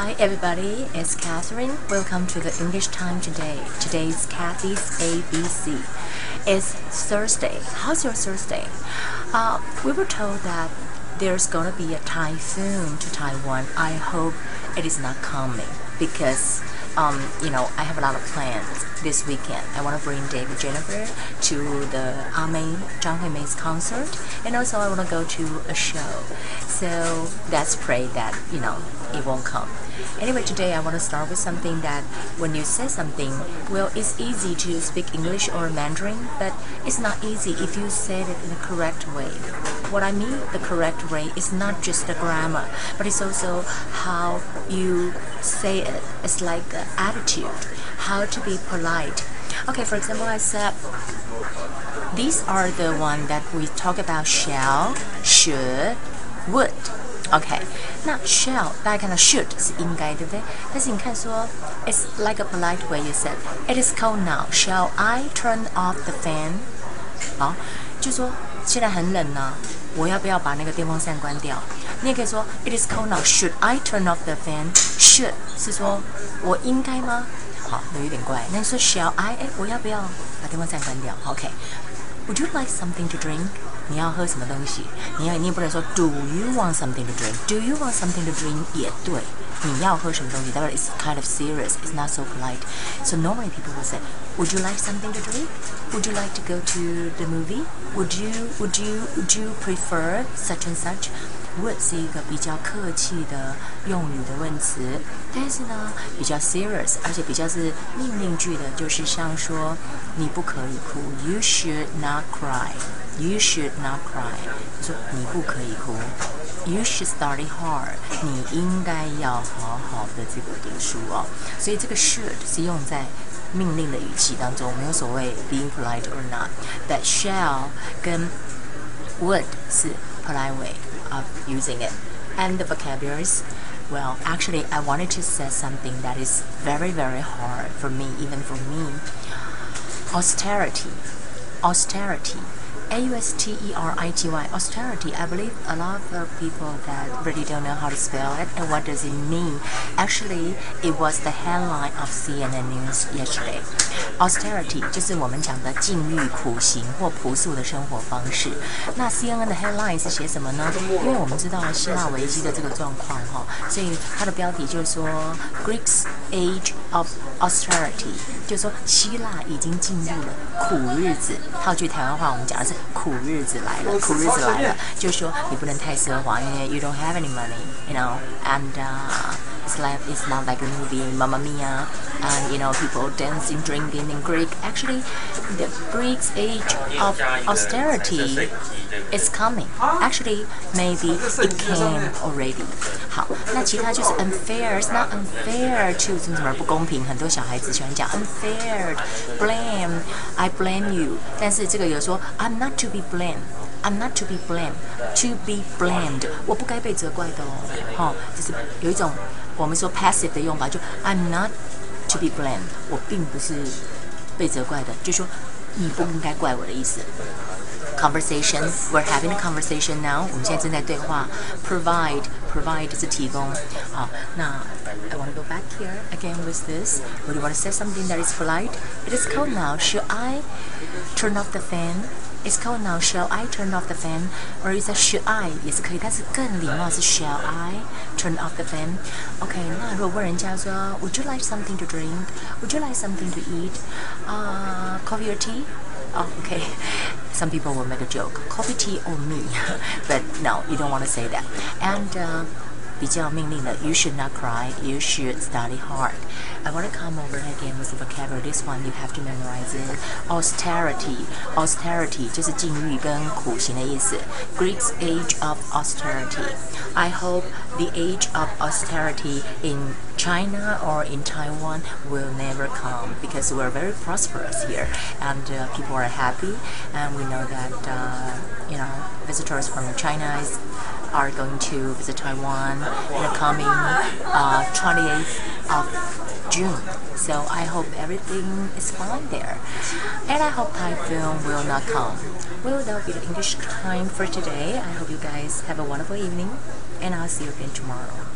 Hi everybody, it's Catherine. Welcome to the English time today. Today's Kathy's ABC. It's Thursday. How's your Thursday? Uh, we were told that there's gonna be a typhoon to Taiwan. I hope it is not coming because um, you know, I have a lot of plans this weekend. I want to bring David Jennifer to the A-Mei Zhang Huimei's concert, and also I want to go to a show. So let's pray that you know it won't come. Anyway, today I want to start with something that when you say something, well, it's easy to speak English or Mandarin, but it's not easy if you say it in the correct way. What I mean, the correct way is not just the grammar, but it's also how you say it. It's like the attitude, how to be polite. Okay, for example, I said, these are the one that we talk about shall, should, would. OK，那 shall 大家看到 should 是应该，对不对？但是你看说，it's like a polite way you said it is cold now. Shall I turn off the fan？好，就说现在很冷呢，我要不要把那个电风扇关掉？ 你也可以说 it is cold now. Should I turn off the fan? Should 是说我应该吗？好，那有点怪。那你说 shall I？哎，我要不要把电风扇关掉？OK。Would you like something to drink？你要喝什么东西？你要你也不能说 Do you want something to drink？Do you want something to drink？也对，你要喝什么东西？当然 it's kind of serious. It's not so polite. So normally people will say, Would you like something to drink? Would you like to go to the movie? Would you Would you Would you prefer such and such? Would 是一个比较客气的用语的问词，但是呢，比较 serious，而且比较是命令句的，就是像说你不可以哭，You should not cry。You should not cry，就说你不可以哭。You should study hard，你应该要好好的这个读书哦。所以这个 should 是用在命令的语气当中，没有所谓 being polite or not。That shall 跟 would 是 polite way of using it. And the vocabularies, well, actually, I wanted to say something that is very, very hard for me, even for me. Austerity. Austerity. A-U-S-T-E-R-I-T-Y, austerity. I believe a lot of people that really don't know how to spell it and what does it mean. Actually, it was the headline of CNN News yesterday. Austerity 就是我们讲的禁欲、苦行或朴素的生活方式。那 CNN 的 headline 是写什么呢？因为我们知道希腊危机的这个状况哈，所以它的标题就是说 Greeks Age of Austerity，就是说希腊已经进入了苦日子。套句台湾话，我们讲的是。 苦日子来了，苦日子来了，就说你不能太奢华，因为 you don't have any money, you know, and it's like it's not like a movie Mamma Mia, and you know people dancing, drinking in Greek. Actually, the Greek's age of austerity is coming. Actually, maybe it came already. 好，那其他就是 unfair, it's not unfair to 什么什么不公平，很多小孩子喜欢讲 unfair, blame, I blame you，但是这个有说 I'm not to be blamed。 I'm not to be blamed, to be blamed，我不该被责怪的哦，哈，就是有一种我们说 passive 的用法，就 I'm not to be blamed，我并不是被责怪的，就说你不应该怪我的意思。conversation. We're having a conversation now. 我们现在正在对话。Provide, provide 是提供。好，那 I want to go back here again with this. Would you want to say something that is polite? It is cold now. Should I turn off the fan? It's cold now. Shall I turn off the fan? Or is it should I 也是可以，但是更礼貌是 Shall I turn off the fan? OK，那如果问人家说 Would you like something to drink? Would you like something to eat? Uh, coffee or tea? Oh, okay. Some people will make a joke, coffee, tea, or me. but no, you don't want to say that. And uh, 比较命令的，You should not cry. You should study hard. I want to come over again with the vocabulary. This one you have to memorize it. Austerity. Austerity 就是禁欲跟苦行的意思。Greek's age of austerity. I hope the age of austerity in China or in Taiwan will never come because we're very prosperous here and uh, people are happy and we know that uh, you know visitors from China is are going to visit Taiwan in the coming uh, 28th of June. So I hope everything is fine there. And I hope typhoon will not come. Well, that will be the English time for today. I hope you guys have a wonderful evening. And I'll see you again tomorrow.